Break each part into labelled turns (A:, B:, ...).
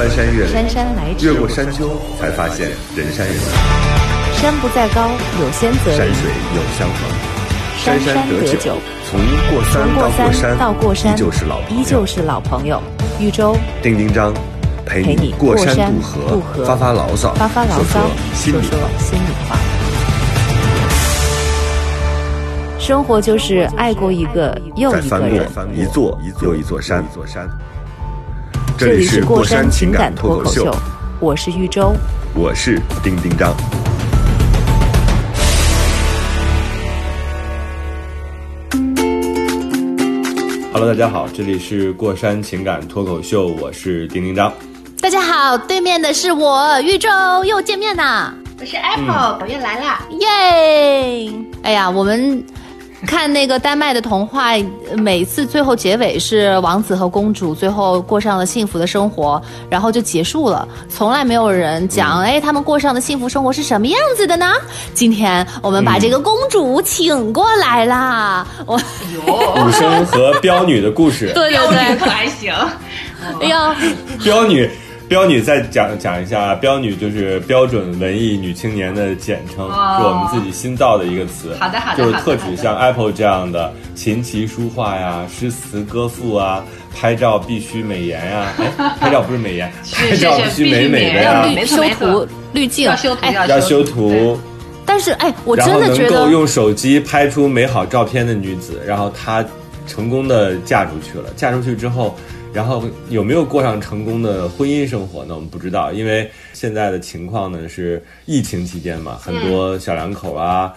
A: 翻山越岭，
B: 姗姗来迟
A: 越过山丘，才发现人山人海，
B: 山不在高，有仙则灵。
A: 山水有相逢。
B: 山
A: 山得
B: 酒，
A: 从过山到过山依旧是老朋友
B: 依旧是老朋友。豫州
A: 丁丁张，陪
B: 陪你
A: 过
B: 山
A: 渡
B: 河，
A: 发发牢骚，
B: 发发牢骚，
A: 说说心里话。
B: 心里话。生活就是爱过一个又一个
A: 再翻过
B: 人。
A: 一座又一座山，座山。这
B: 这里是
A: 过
B: 过山情
A: 感
B: 感脱口
A: 秀，
B: 我是豫州。
A: 我是丁丁张。Hello，大家好，这里是过山情感脱口秀，我是丁丁张。
B: 大家好，对面的是我豫州，又见面啦，
C: 我是 Apple，我又来啦。
B: 耶！哎呀，我们 看那个丹麦的童话，每次最后结尾是王子和公主最后过上了幸福的生活，然后就结束了，从来没有人讲，哎，他们过上的幸福生活是什么样子的呢？今天我们把这个公主请过来啦，我，
A: 武生和彪女的故事，
B: 对对对，
C: 可还行？
B: 哎呀，
A: 彪女，彪女再讲讲一下啊，彪女就是标准文艺女青年的简称，
C: 哦。
A: 是我们自己新造的一个词。
C: 好的好的
A: 就是特指像 Apple 这样的琴棋书画呀、诗词歌赋啊，拍照必须美颜呀，哎，拍照不是美颜，拍照
C: 是是
A: 须美美的
C: 必须美
A: 呀
B: 修图滤镜。
C: 要修，图
B: 哎，
C: 要
A: 要修图，
B: 但是哎，我真的觉得
A: 能够用手机拍出美好照片的女子，然后她成功的嫁出去了。嫁出去之后，然后有没有过上成功的婚姻生活呢？我们不知道，因为现在的情况呢是疫情期间嘛，很多小两口啊。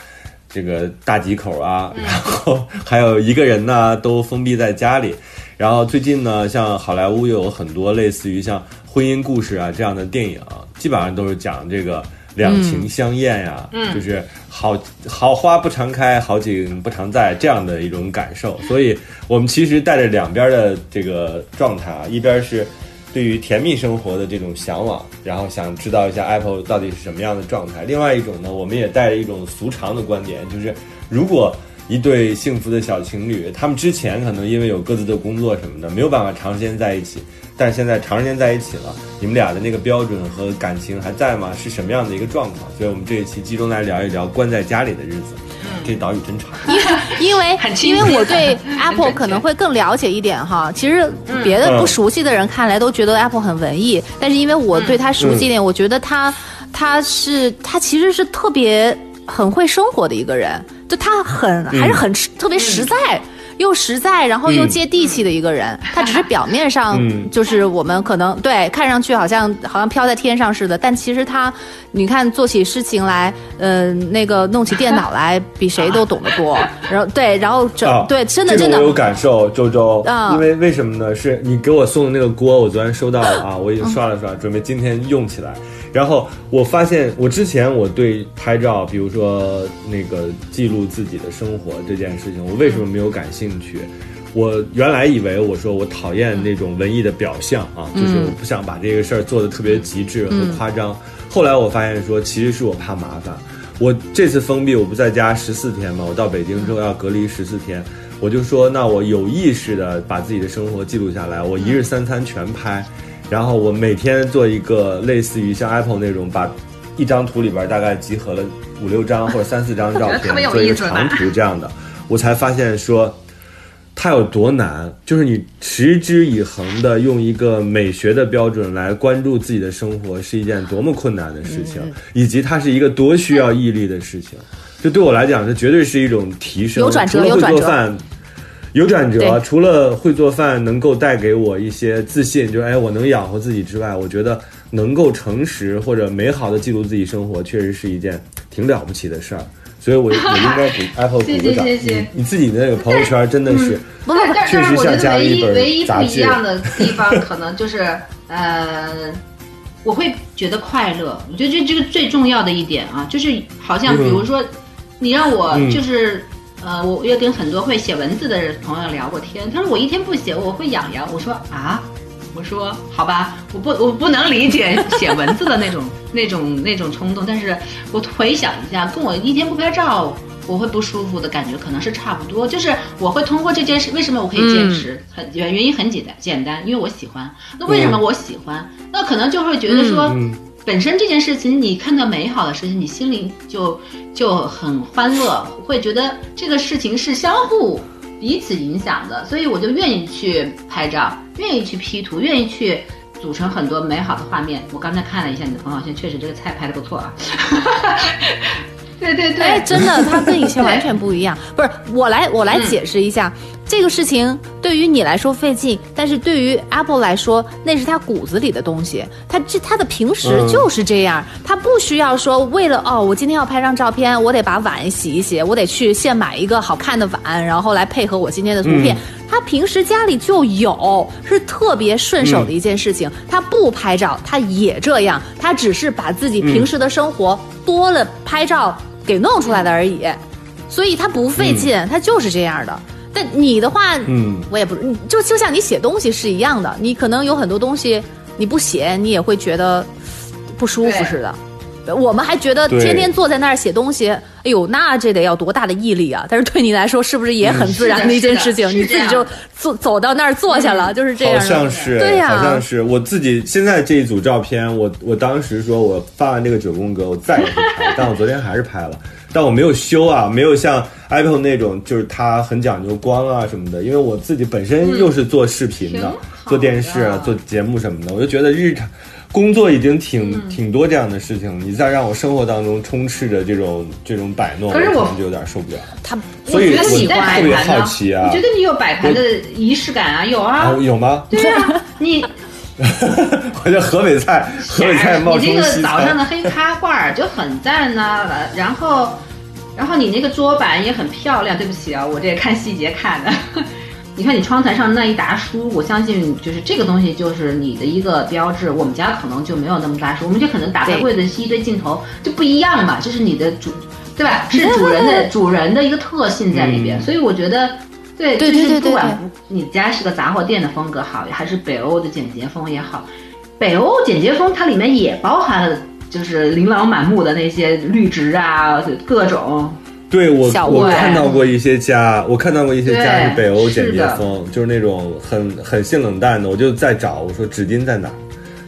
A: 这个大几口啊，然后还有一个人呢，都封闭在家里。然后最近呢，像好莱坞又有很多类似于像婚姻故事啊这样的电影，基本上都是讲这个两情相厌呀、就是好好花不常开，好景不常在这样的一种感受。所以我们其实带着两边的这个状态啊，一边是对于甜蜜生活的这种向往，然后想知道一下 Apple 到底是什么样的状态。另外一种呢，我们也带着一种俗常的观点，就是如果一对幸福的小情侣，他们之前可能因为有各自的工作什么的，没有办法长时间在一起，但是现在长时间在一起了，你们俩的那个标准和感情还在吗？是什么样的一个状况？所以我们这一期集中来聊一聊关在家里的日子。这岛屿真长。
B: 因为 因为我对 Apple 可能会更了解一点哈。其实别的不熟悉的人看来都觉得 Apple 很文艺，但是因为我对他熟悉一点，我觉得他他是他其实是特别很会生活的一个人，就他很还是很特别实在。又实在，然后又接地气的一个人，他只是表面上
A: 嗯
B: 就是我们可能对看上去好像好像飘在天上似的，但其实他，你看做起事情来，嗯、那个弄起电脑来，比谁都懂得多。然后对，然后整、
A: 啊，
B: 对，真的真的
A: 这个我有感受，周周，
B: 啊
A: 因为为什么呢？是你给我送的那个锅，我昨天收到了啊，我已经刷了刷，准备今天用起来。然后我发现，我之前我对拍照，比如说那个记录自己的生活这件事情，我为什么没有感兴趣？我原来以为我说我讨厌那种文艺的表象啊，就是我不想把这个事儿做的特别极致和夸张。后来我发现说，其实是我怕麻烦。我这次封闭，我不在家十四天嘛，我到北京之后要隔离十四天，我就说，那我有意识的把自己的生活记录下来，我一日三餐全拍，然后我每天做一个类似于像 Apple 那种，把一张图里边大概集合了五六张或者三四张照片，做一个长图这样的，我才发现说。它有多难？就是你持之以恒的用一个美学的标准来关注自己的生活，是一件多么困难的事情，以及它是一个多需要毅力的事情。就对我来讲，这绝对是一种提升。
B: 有转折
A: 除了会做饭，有转折。除了会做饭能够带给我一些自信，就是哎，我能养活自己之外，我觉得能够诚实或者美好的记录自己生活，确实是一件挺了不起的事儿。所以我，我应该给 Apple 鼓
C: 谢
A: 个掌。
C: 谢谢谢
A: 你你自己的那个朋友圈真的是。
B: 不不不，
C: 但
A: 确实
C: 我觉得
A: 像加了一
C: 唯一唯一不一样的地方，可能就是呃，我会觉得快乐。我觉得这这个最重要的一点啊，就是好像比如说，你让我
A: 嗯
C: 就是。呃，我又跟很多会写文字的朋友聊过天，他说我一天不写我会痒痒。我说啊，我说好吧，我不我不能理解写文字的那种 那种那种冲动，但是我回想一下，跟我一天不拍照，我会不舒服的感觉可能是差不多，就是我会通过这件事，为什么我可以坚持？很原原因很简单，简单，因为我喜欢。那为什么我喜欢？那可能就会觉得说，
A: 嗯
C: 本身这件事情，你看到美好的事情，你心里就就很欢乐，会觉得这个事情是相互彼此影响的，所以我就愿意去拍照，愿意去 P 图，愿意去组成很多美好的画面。我刚才看了一下你的朋友圈，确实这个菜拍的不错啊。对对对，
B: 哎，真的，它跟以前完全不一样。不是，我来我来解释一下，这个事情对于你来说费劲，但是对于 Apple 来说，那是他骨子里的东西。他这他的平时就是这样，他不需要说为了哦，我今天要拍张照片，我得把碗洗一洗，我得去现买一个好看的碗，然后来配合我今天的图片。他平时家里就有，是特别顺手的一件事情。他不拍照，他也这样，他只是把自己平时的生活多了拍照给弄出来的而已，所以他不费劲，他就是这样的。但你的话，
A: 嗯，
B: 我也不，就就像你写东西是一样的，你可能有很多东西你不写，你也会觉得不舒服似的。我们还觉得天天坐在那儿写东西，哎呦，那这得要多大的毅力啊！但是对你来说，是不是也很自然的一件事情？你自己就走走到那儿坐下了，就是这样
A: 好。像是，
B: 对呀
A: 好像是我自己现在这一组照片，我我当时说我发完这个九宫格，我再也不拍，但我昨天还是拍了，但我没有修啊，没有像 Apple 那种，就是它很讲究光啊什么的，因为我自己本身又是做视频的，做电视啊、做节目什么的，我就觉得日常。工作已经挺、挺多这样的事情，你再让我生活当中充斥着这种这种摆弄，
C: 可是我
A: 可能就有点受不了。
B: 他
A: 所以我特别好奇啊
C: 我觉得你有摆盘的仪式感啊，有啊
A: 啊，，有吗？
C: 对啊，你
A: 我叫河北菜，河北菜冒
C: 你这个。早上的黑咖罐儿就很赞呐、然后，然后你那个桌板也很漂亮。对不起啊，我这也看细节看的。你看你窗台上那一沓书，我相信就是这个东西就是你的一个标志。我们家可能就没有那么大书，我们就可能打开柜子是一堆镜头，就不一样嘛，这是你的主，对吧？是主人的主人的一个特性在里边，
A: 嗯
C: 所以我觉得。对，
B: 对
C: 就是
B: 对对对对
C: 不管你家是个杂货店的风格好，还是北欧的简洁风也好，北欧简洁风它里面也包含了就是琳琅满目的那些绿植啊，各种。
A: 对我我看到过一些家，我看到过一些家是北欧简洁风，就是那种很很性冷淡的。我就在找，我说纸巾在哪？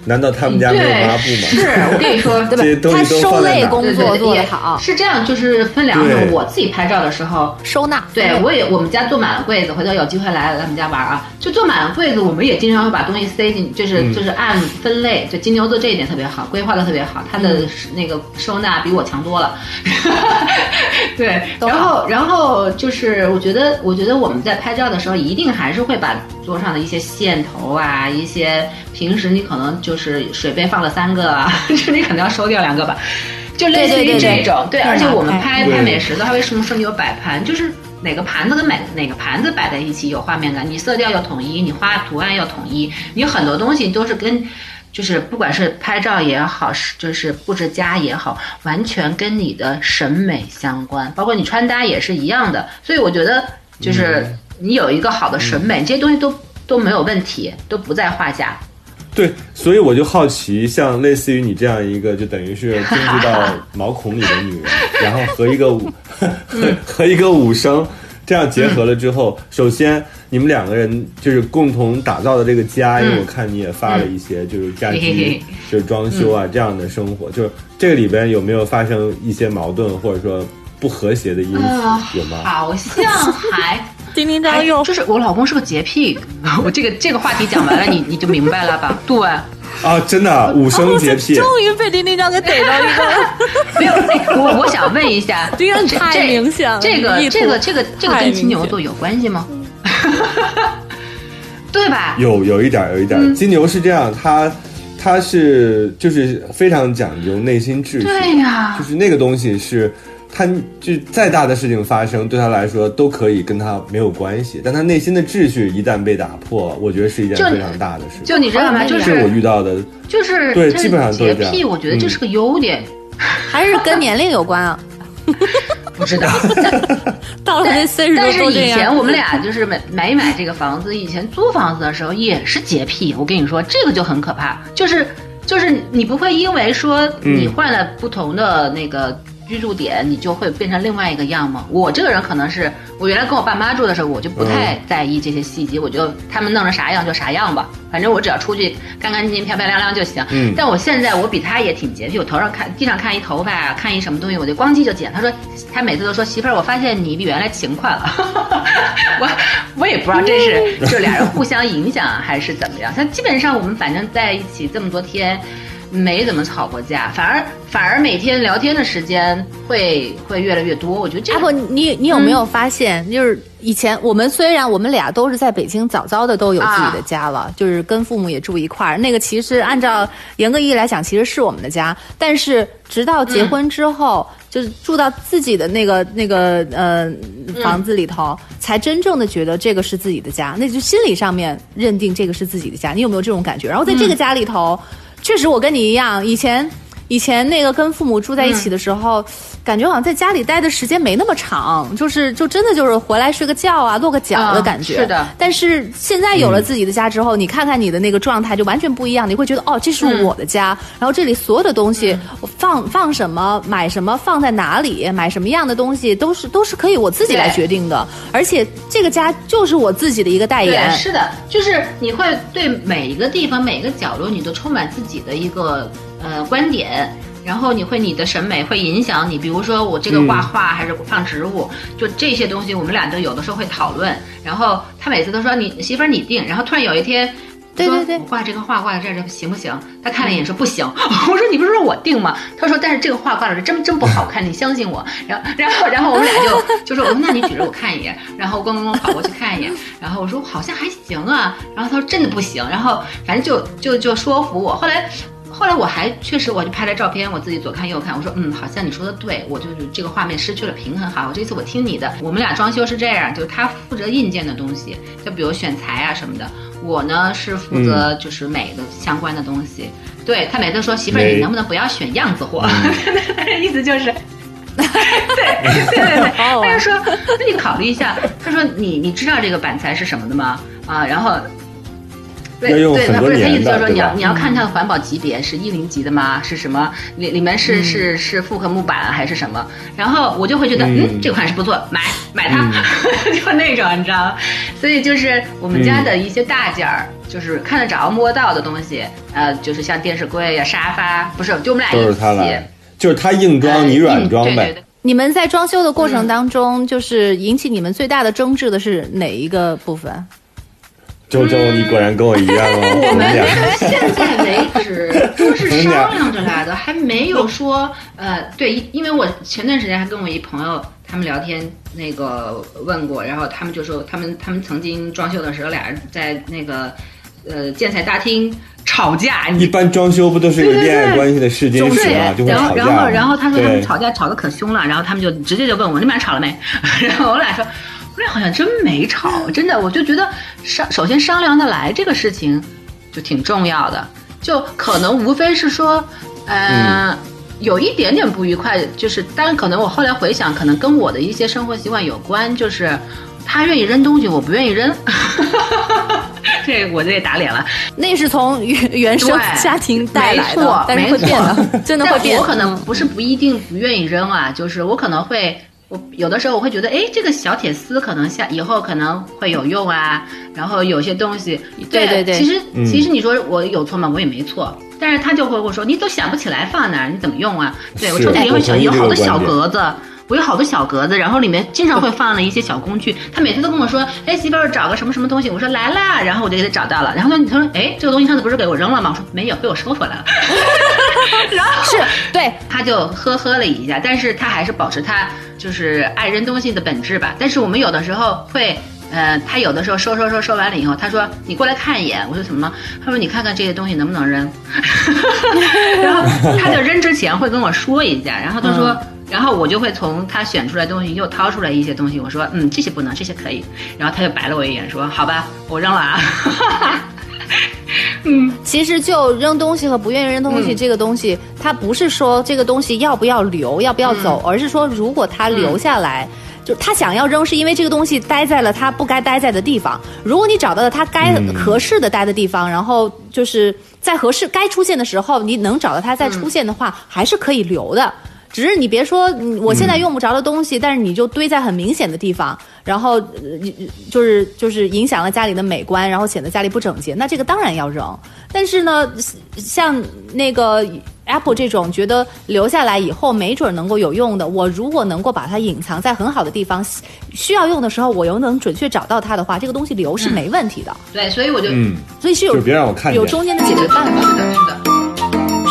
A: 难道他们家没有
C: 对，
A: 抹布
C: 是？我跟你说，
A: 对吧
B: 他收？类工作做得好，
C: 是这样，就是分两种。我自己拍照的时候，
B: 收纳。
C: 对我也我们家坐满了柜子，回头有机会来来我们家玩啊，就坐满了柜子，我们也经常会把东西塞进，就是、
A: 嗯
C: 就是按分类。就金牛座这一点特别好，规划的特别好，他的那个收纳比我强多了。对，然后然后就是我觉得我觉得我们在拍照的时候，一定还是会把桌上的一些线头啊，一些平时你可能就是水杯放了三个啊，这 你可能要收掉两个吧。就类似于这种，对，而且我们拍拍美食的话，为什么说你有摆盘？就是哪个盘子跟哪哪个盘子摆在一起有画面感，你色调要统一，你画图案要统一，你很多东西都是跟，就是不管是拍照也好，是就是布置家也好，完全跟你的审美相关，包括你穿搭也是一样的。所以我觉得，就是你有一个好的审美，这些东西都都没有问题，都不在话下。
A: 对，所以我就好奇，像类似于你这样一个，就等于是精致到毛孔里的女人，然后和一个武和和一个武生这样结合了之后，首先你们两个人就是共同打造的这个家，因为我看你也发了一些就是家居就是装修啊这样的生活，就是这个里边有没有发生一些矛盾或者说不和谐的因素？有吗？
C: 好像还。
B: 丁丁
C: 还
B: 张又
C: 就是我老公是个洁癖，我这个这个话题讲完了，你 你就明白了吧？对，
A: 啊，真的啊武生洁癖。
B: 终于被丁丁张给逮到 一个。
C: 没有。哎我我想问一下，
B: 这个
C: 这
B: 太明显了
C: 这个这个这个这个跟金牛座有关系吗？对吧？
A: 有有一点儿，有一点金牛是这样，他他是就是非常讲究内心秩序，
C: 对呀
A: 就是那个东西是。他就再大的事情发生，对他来说都可以跟他没有关系，但他内心的秩序一旦被打破，我觉得是一件非常大的事情。
C: 就你知道吗？就
A: 是我遇到的，
C: 就是
A: 对基本上都是这样
C: 洁癖，我觉得这是个优点。
B: 还是跟年龄有关啊？
C: 不知道，
B: 到了这岁数
C: 但是以。前我们俩就是买买一买这个房子，以前租房子的时候也是洁癖。我跟你说，这个就很可怕，就是就是你不会因为说你换了不同的那个居住点，你就会变成另外一个样吗？我这个人可能是我原来跟我爸妈住的时候，我就不太在意这些细节，我就他们弄成啥样就啥样吧，反正我只要出去干干净净、漂漂亮亮就行。
A: 嗯
C: 但我现在我比他也挺洁癖，我头上看地上看一头发啊，看一什么东西，我就咣叽就捡。他说他每次都说媳妇儿，我发现你比原来勤快了。我我也不知道这是就俩人互相影响还是怎么样。他基本上我们反正在一起这么多天。没怎么吵过架，反而反而每天聊天的时间会会越来越多。我觉得这
B: 阿婆，你你有没有发现，就是以前我们虽然我们俩都是在北京早早的都有自己的家了，就是跟父母也住一块儿，那个其实按照严格意义来讲，其实是我们的家。但是直到结婚之后，就是住到自己的那个那个呃房子里头，才真正的觉得这个是自己的家，那就心理上面认定这个是自己的家。你有没有这种感觉？然后在这个家里头。确实，我跟你一样，以前以前那个跟父母住在一起的时候，嗯、感觉好像在家里待的时间没那么长，就是就真的就是回来睡个觉啊，落个脚的感觉。
C: 嗯、是的。
B: 但是现在有了自己的家之后，嗯、你看看你的那个状态就完全不一样，你会觉得哦，这是我的家，
C: 嗯、
B: 然后这里所有的东西放放什么、买什么、放在哪里、买什么样的东西，都是都是可以我自己来决定的。而且这个家就是我自己的一个代言。
C: 是的，就是你会对每一个地方、每一个角落，你都充满自己的一个呃观点。然后你会你的审美会影响你，比如说我这个挂画还是放植物，嗯、就这些东西我们俩都有的时候会讨论。然后他每次都说你媳妇儿你定，然后突然有一天，
B: 对对对，
C: 我挂这个画挂在这儿行不行？他看了一眼说不行。我说你不是说我定吗？他说但是这个画挂在这真真不好看，你相信我。然后然后然后我们俩就 就说我说那你举着我看一眼，然后咣咣咣跑过去看一眼，然后我说好像还行啊，然后他说真的不行，然后反正就就就说服我，后来。后来我还确实，我就拍了照片，我自己左看右看，我说，嗯，好像你说的对，我就是这个画面失去了平衡。好，我这次我听你的。我们俩装修是这样，就是他负责硬件的东西，就比如选材啊什么的，我呢是负责就是美的相关的东西。嗯、对他每次说，媳妇儿，你能不能不要选样子货？意思就是。对对对对，他就说，那你考虑一下。他说，你你知道这个板材是什么的吗？啊，然后。对对，他不是他意思就是说你要你要看它的环保级别是一零级的吗？是什么？里里面是是是复合木板还是什么？然后我就会觉得，嗯，这款是不错，买买它，就那种，你知道吗？所以就是我们家的一些大件儿，就是看得着摸到的东西，呃，就是像电视柜呀、沙发，不是，就我们俩
A: 都是他来，就是他硬装，你软装呗。
B: 你们在装修的过程当中，就是引起你们最大的争执的是哪一个部分？
A: 周周，你果然跟我一样哦。
C: 我们到现在为止都是商量着来的，还没有说呃，对，因为我前段时间还跟我一朋友他们聊天，那个问过，然后他们就说他们他们曾经装修的时候，俩人在那个呃建材大厅吵架。
A: 一般装修不都是一个恋爱关系的试金石吗？就会
C: 然后
A: 吵架。
C: 然后然后他说他们吵架吵得可凶了，然后他们就直接就问我你们俩吵了没？然后我俩说。我俩好像真没吵，真的，我就觉得商首先商量的来这个事情就挺重要的，就可能无非是说，呃，嗯、有一点点不愉快，就是当然可能我后来回想，可能跟我的一些生活习惯有关，就是他愿意扔东西，我不愿意扔，这我这也打脸了，
B: 那是从原原生家庭带来的，但是会变的，真的会变。
C: 我可能不是不一定不愿意扔啊，就是我可能会。我有的时候我会觉得，哎，这个小铁丝可能下以后可能会有用啊。然后有些东西，
B: 对对对，
C: 其实、嗯、其实你说我有错吗？我也没错。但是他就会跟我说，你都想不起来放哪儿，你怎么用啊？对我抽屉里会小有好多小格子，我有好多小格子，然后里面经常会放了一些小工具。他每次都跟我说，哎，媳妇儿找个什么什么东西，我说来啦，然后我就给他找到了。然后他他说，哎，这个东西上次不是给我扔了吗？我说没有，被我收回来了。然后
B: 是对，
C: 他就呵呵了一下，但是他还是保持他就是爱扔东西的本质吧。但是我们有的时候会，呃，他有的时候收收收收完了以后，他说你过来看一眼，我说什么？他说你看看这些东西能不能扔。然后他就扔之前会跟我说一下，然后他说，然后我就会从他选出来的东西又掏出来一些东西，我说嗯这些不能，这些可以。然后他就白了我一眼说好吧，我扔了啊。
B: 嗯，其实就扔东西和不愿意扔东西、
C: 嗯、
B: 这个东西，它不是说这个东西要不要留，要不要走，
C: 嗯、
B: 而是说如果他留下来，
C: 嗯、
B: 就他想要扔，是因为这个东西待在了他不该待在的地方。如果你找到了他该合适的待的地方，然后就是在合适该出现的时候，你能找到它再出现的话，还是可以留的。只是你别说，嗯我现在用不着的东西，但是你就堆在很明显的地方，然后呃就是就是影响了家里的美观，然后显得家里不整洁，那这个当然要扔。但是呢，像那个 Apple 这种觉得留下来以后没准能够有用的，我如果能够把它隐藏在很好的地方，需要用的时候我又能准确找到它的话，这个东西留是没问题的。
C: 对，所以我就
A: 嗯，
B: 所以是有
A: 就别让我看见
B: 有中间的解决办法。
C: 是的，是的。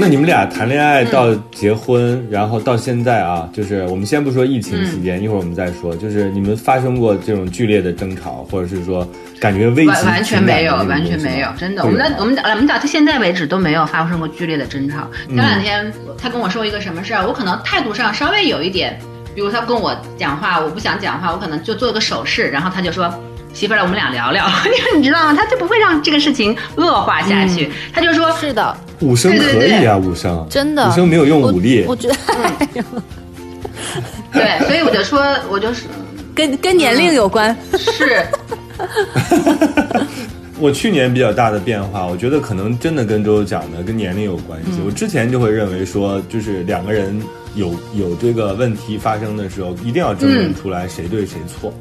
A: 那你们俩谈恋爱到结婚，然后到现在啊，就是我们先不说疫情期间，一会儿我们再说，就是你们发生过这种剧烈的争吵，或者是说感觉危及
C: 完完全没有，完全没有，真的。我们的我们我们俩到现在为止都没有发生过剧烈的争吵。
A: 嗯
C: 前两天他跟我说一个什么事儿，我可能态度上稍微有一点，比如他跟我讲话，我不想讲话，我可能就做个手势，然后他就说。媳妇儿，我们俩聊聊，你知道吗？他就不会让这个事情恶化下去，他就说
B: 是的，
A: 武生
C: 对对对。
A: 可以啊，武生。
B: 真的。
A: 武生没有用武力。
B: 我，我觉得
C: 对，所以我就说，我就是
B: 跟跟年龄有关。
C: 是，
A: 我去年比较大的变化，我觉得可能真的跟周周讲的跟年龄有关
B: 嗯。
A: 系。我之前就会认为说，就是两个人有有这个问题发生的时候，一定要争论出来谁对谁错。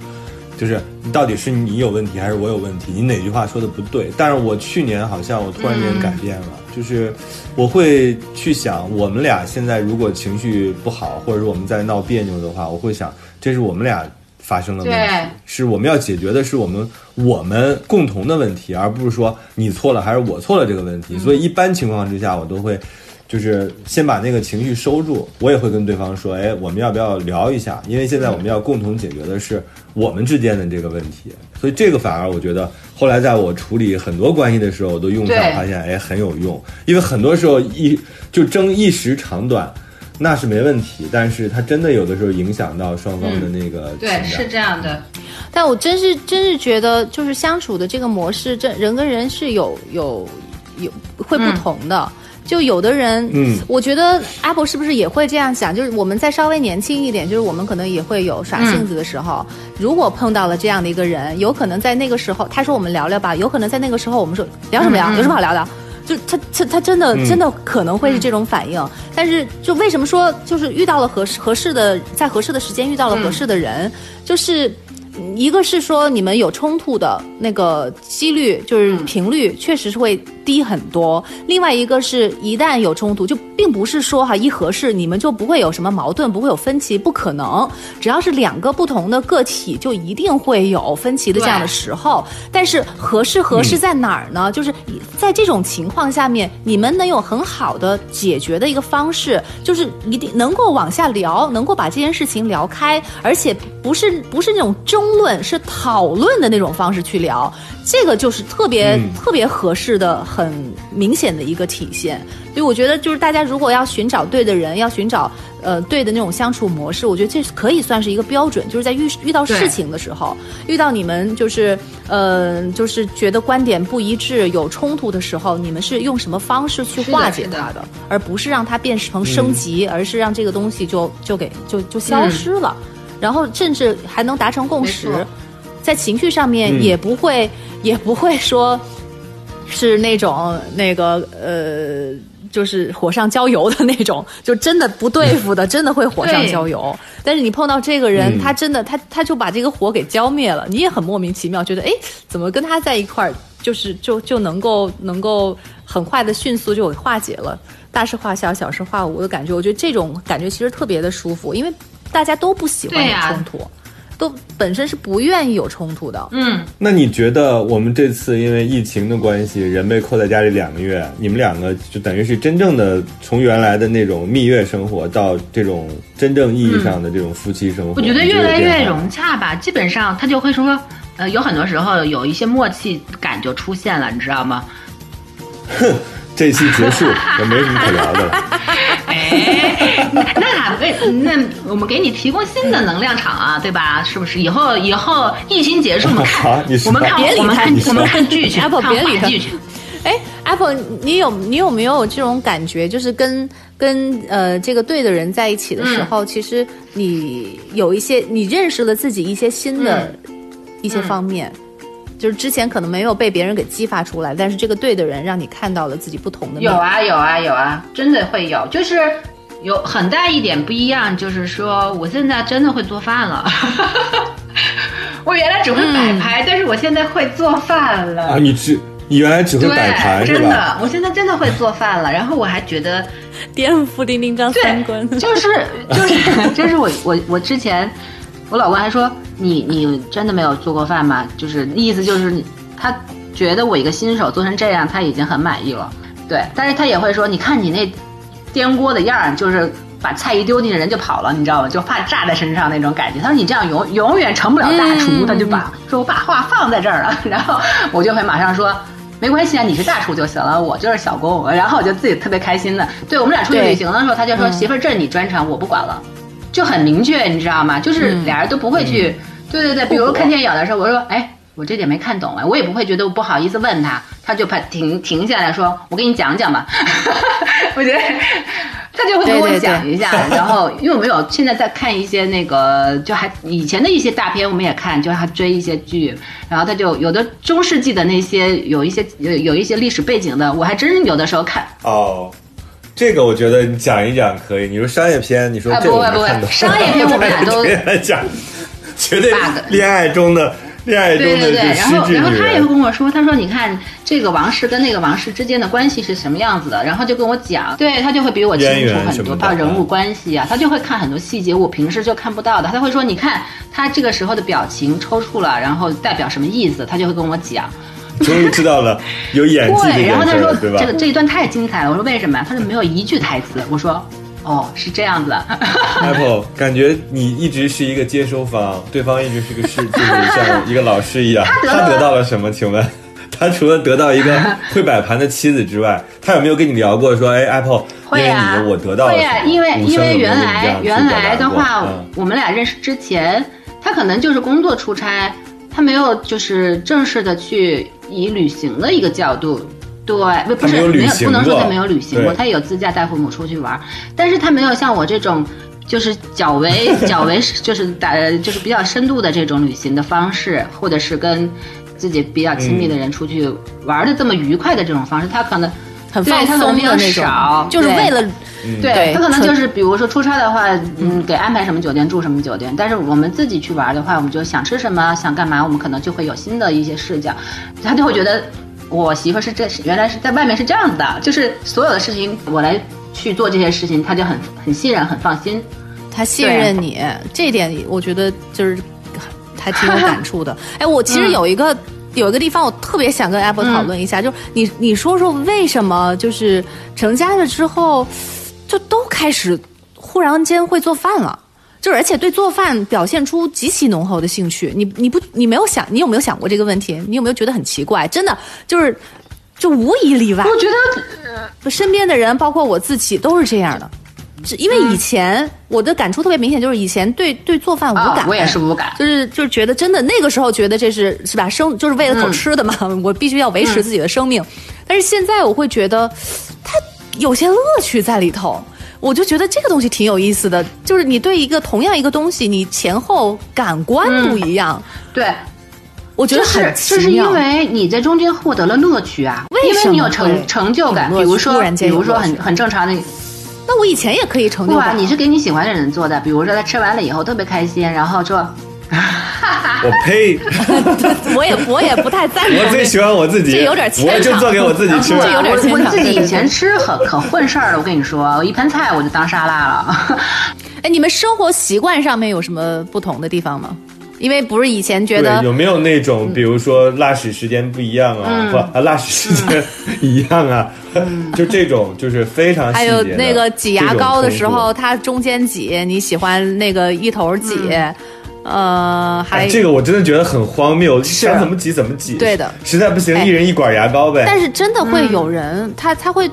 A: 就是到底是你有问题还是我有问题？你哪句话说的不对？但是我去年好像我突然间改变了，就是我会去想，我们俩现在如果情绪不好，或者是我们在闹别扭的话，我会想，这是我们俩发生了问题，是我们要解决的是我们我们共同的问题，而不是说你错了还是我错了这个问题。所以一般情况之下，我都会。就是先把那个情绪收住，我也会跟对方说，哎，我们要不要聊一下？因为现在我们要共同解决的是我们之间的这个问题，所以这个反而我觉得后来在我处理很多关系的时候，我都用上，发现哎很有用。因为很多时候一就争一时长短，那是没问题，但是它真的有的时候影响到双方的那个情
C: 对，是这样的。
B: 但我真是真是觉得，就是相处的这个模式，这人跟人是有有有会不同的。就有的人，
A: 嗯
B: 我觉得 Apple 是不是也会这样想？就是我们再稍微年轻一点，就是我们可能也会有耍性子的时候。如果碰到了这样的一个人，有可能在那个时候，他说我们聊聊吧，有可能在那个时候我们说聊什么聊？有什么好聊的？就他他他真的、
A: 嗯
B: 真的可能会是这种反应，但是就为什么说就是遇到了合适合适的，在合适的时间遇到了合适的人，就是。一个是说你们有冲突的那个几率，就是频率确实是会低很多。另外一个是一旦有冲突，就并不是说哈一合适你们就不会有什么矛盾，不会有分歧，不可能。只要是两个不同的个体，就一定会有分歧的这样的时候。但是合适合适在哪儿呢？就是在这种情况下面，你们能有很好的解决的一个方式，就是一定能够往下聊，能够把这件事情聊开，而且不是不是那种争论，是讨论的那种方式去聊，这个就是特别、
A: 嗯
B: 特别合适的、很明显的一个体现。所以我觉得，就是大家如果要寻找对的人，要寻找呃对的那种相处模式，我觉得这可以算是一个标准，就是在遇遇到事情的时候，遇到你们就是呃就是觉得观点不一致、有冲突的时候，你们是用什么方式去化解它的，而不是让它变成升级，而是让这个东西就就给就就消失了，然后甚至还能达成共识，在情绪上面
A: 嗯。
B: 也不会、也不会说是那种那个呃。就是火上浇油的那种，就真的不对付的，真的会火上浇油。但是你碰到这个人，
A: 嗯
B: 他真的他他就把这个火给浇灭了，你也很莫名其妙，觉得哎，怎么跟他在一块儿，就是就就能够能够很快的迅速就给化解了，大事化小，小事化无的感觉。我觉得这种感觉其实特别的舒服，因为大家都不喜欢有冲突，都本身是不愿意有冲突的。
C: 嗯，
A: 那你觉得我们这次因为疫情的关系，人被扣在家里两个月，你们两个就等于是真正的从原来的那种蜜月生活到这种真正意义上的这种夫妻生活，
C: 我觉得越来越融洽吧，基本上他就会说，呃，有很多时候有一些默契感就出现了，你知道吗？
A: 哼 这期结束，也没什么可聊的了。
C: 哎，那为那我们给你提供新的能量场啊，对吧？是不是？以后以后疫情结束，我们 看我们看我们看我们看剧去
B: ，Apple
C: 看
B: 别理他
C: 话剧去。
B: 哎 Apple，你有你有没有这种感觉？就是跟跟呃这个对的人在一起的时候，其实你有一些你认识了自己一些新的、一些方面，就是之前可能没有被别人给激发出来，但是这个对的人让你看到了自己不同的。
C: 有啊有啊有啊，真的会有，就是有很大一点不一样，就是说我现在真的会做饭了。我原来只会摆拍，但是我现在会做饭了。
A: 啊，你只你原来只会摆盘
C: 对，
A: 是吧？
C: 真的，我现在真的会做饭了。然后我还觉得，
B: 颠覆丁丁张三观。
C: 就是就是 就是我我我之前，我老公还说你你真的没有做过饭吗？就是意思就是他觉得我一个新手做成这样，他已经很满意了。对，但是他也会说，你看你那颠锅的样儿，就是。把菜一丢进去，人就跑了，你知道吗？就怕炸在身上那种感觉。他说你这样永永远成不了大厨，
B: 嗯
C: 他就把说我把话放在这儿了，然后我就会马上说。没关系啊，你是大厨就行了，我就是小工。然后我就自己特别开心的。对我们俩出去旅行的时候，他就说：“
B: 嗯
C: 媳妇儿，这是你专长，我不管了。”就很明确，你知道吗？就是
B: 嗯
C: 俩人都不会去，对对对。比如看电影的时候，我说：“哎，我这点没看懂啊。”我也不会觉得不好意思问他，他就怕停停下来说：“我给你讲讲吧。”我觉得他就会给我
B: 对对对
C: 讲一下。然后因为我们有现在在看一些那个，就还以前的一些大片，我们也看，就还追一些剧。然后他就有的中世纪的那些，有一些有有一些历史背景的，我还真有的时候看。
A: 哦，这个我觉得你讲一讲可以。你说商业片，你说
C: 啊
A: 这个
C: 不会不会
A: 我没看懂。
C: 商业片我们俩都
A: 讲，绝对恋爱中的恋爱中的
C: 对对对，然后然后他也会。跟我说，他说你看这个王室跟那个王室之间的关系是什么样子的，然后就跟我讲，对他就会比我清楚很多，包括人物关系啊，他就会看很多细节，我平时就看不到的，他会说你看他这个时候的表情抽搐了，然后代表什么意思，他就会跟我讲。
A: 终于知道了有演技
C: 然后他说
A: 件事了，对吧
C: 这？个这一段太精彩了，我说为什么？他说没有一句台词，我说哦是这样子。
A: Apple，感觉你一直是一个接收方，对方一直是个是，就是像一个老师一样。
C: 得
A: 他得到了什么？请问，他除了得到一个 会摆盘的妻子之外，他有没有跟你聊过说，哎，Apple，因为你我得到了
C: 因为因为原来原来的话，
A: 嗯
C: 我们俩认识之前，他可能就是工作出差，他没有就是正式的去以旅行的一个角度。对，不不是
A: 没有
C: 不能说他没有旅行过，他也有自驾带父母出去玩，但是他没有像我这种，就是较为 较为就是打就是比较深度的这种旅行的方式，或者是跟自己比较亲密的人出去玩的这么愉快的这种方式，他可能对
B: 很放松的那种
C: 少，
B: 就是为了
C: 对他可能就是比如说出差的话，嗯，给安排什么酒店住什么酒店，但是我们自己去玩的话，我们就想吃什么想干嘛，我们可能就会有新的一些视角，他就会觉得我媳妇是这原来是在外面是这样子的，就是所有的事情我来去做这些事情，他就很很信任很放心。
B: 他信任你，这一点我觉得就是还挺有感触的。哎，我其实有一个、有一个地方，我特别想跟 Apple 讨论一下，就是你你说说为什么就是成家了之后，就都开始忽然间会做饭了。就是，而且对做饭表现出极其浓厚的兴趣。你你不你没有想，你有没有想过这个问题？你有没有觉得很奇怪？真的就是，就无一例外。
C: 我觉得
B: 身边的人，包括我自己，都是这样的。是因为以前我的感触特别明显，就是以前对对做饭无感、
C: 啊我也是无感
B: 就是就是觉得真的那个时候觉得这是是吧生就是为了口吃的嘛，我必须要维持自己的生命。但是现在我会觉得，它有些乐趣在里头。我就觉得这个东西挺有意思的，就是你对一个同样一个东西，你前后感官不一样，
C: 对，
B: 我觉得
C: 就是
B: 很奇
C: 就是因为你在中间获得了乐趣啊，
B: 为什么
C: 因为你有成成就感，比如说比如说很很正常的。
B: 那我以前也可以成就
C: 不啊，你是给你喜欢的人做的，比如说他吃完了以后特别开心，然后说
A: 我呸！
B: 我也我也不太赞同。
A: 我最喜欢我自己，
B: 这有点牵强
A: 我就做给我自己吃。
B: 这有点牵强
C: 我我自己以前吃很可混事儿了，我跟你说，我一盘菜我就当沙拉了。
B: 哎，你们生活习惯上面有什么不同的地方吗？因为不是以前觉得，
A: 有没有那种，比如说拉屎时间不一样啊，
C: 嗯。
A: 不啊，拉屎时间一样啊，就这种就是非常
B: 还有那个挤牙膏的时候，它中间挤，你喜欢那个一头挤，呃，还，
A: 这个我真的觉得很荒谬，想怎么挤怎么挤，
B: 对的。
A: 实在不行
B: 哎。
A: 一人一管牙膏呗。
B: 但是真的会有人，他他会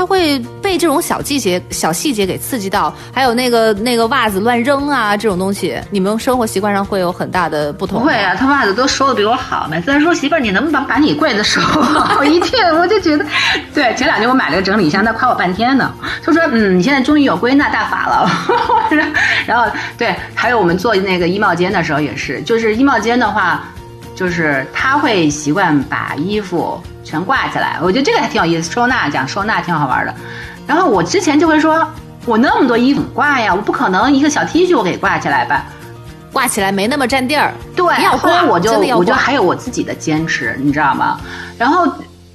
B: 他会被这种小细节、小细节给刺激到，还有那个那个袜子乱扔啊这种东西，你们生活习惯上会有很大的不同。
C: 不会啊，他袜子都收的比我好，每次他说媳妇儿，你能不能把把你柜子收好一点？我就觉得，对，前两天我买了个整理箱，他夸我半天呢，他说，嗯，你现在终于有归纳大法了。然后对，还有我们做那个衣帽间的时候也是，就是衣帽间的话，就是他会习惯把衣服全挂起来，我觉得这个还挺有意思，收纳讲收纳挺好玩的。然后我之前就会说，我那么多衣服挂呀，我不可能一个小 T 恤我给挂起来吧。
B: 挂起来没那么占地儿，
C: 对，
B: 要挂，
C: 我就我就还有我自己的坚持，你知道吗？然后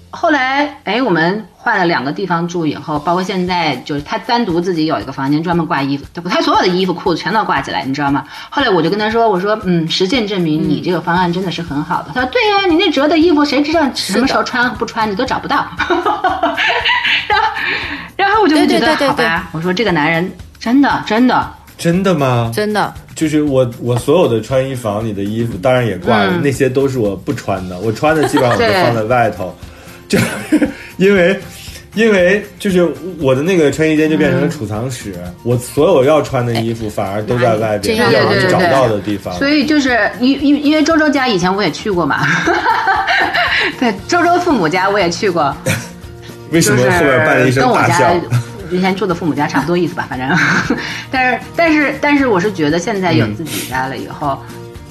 C: 后来，哎，我们换了两个地方住以后，包括现在就是他单独自己有一个房间专门挂衣服，他所有的衣服裤子全都挂起来，你知道吗？后来我就跟他说，我说，嗯，实践证明你这个方案真的是很好的。他说，对呀、你那折的衣服谁知道什么时候穿不穿，你都找不到。然后，然后我就
B: 对
C: 觉得
B: 对对对对
C: 好吧，我说这个男人真的真的。
A: 真的吗？
B: 真的。
A: 就是我我所有的穿衣房里的衣服，当然也挂了，
C: 嗯
A: 那些都是我不穿的，我穿的基本上我都 放在外头，就因为因为就是我的那个穿衣间就变成了储藏室，我所有要穿的衣服反而都在外边，
B: 哎这样
A: 要
C: 对对对
A: 找到的地方。
C: 所以就是因因因为周周家以前我也去过嘛，对，周周父母家我也去过，
A: 为什
C: 就是
A: 么后面伴了一声
C: 跟我家
A: 大笑？
C: 以前住的父母家差不多意思吧，反正，但是但是但是我是觉得现在有自己家了以后，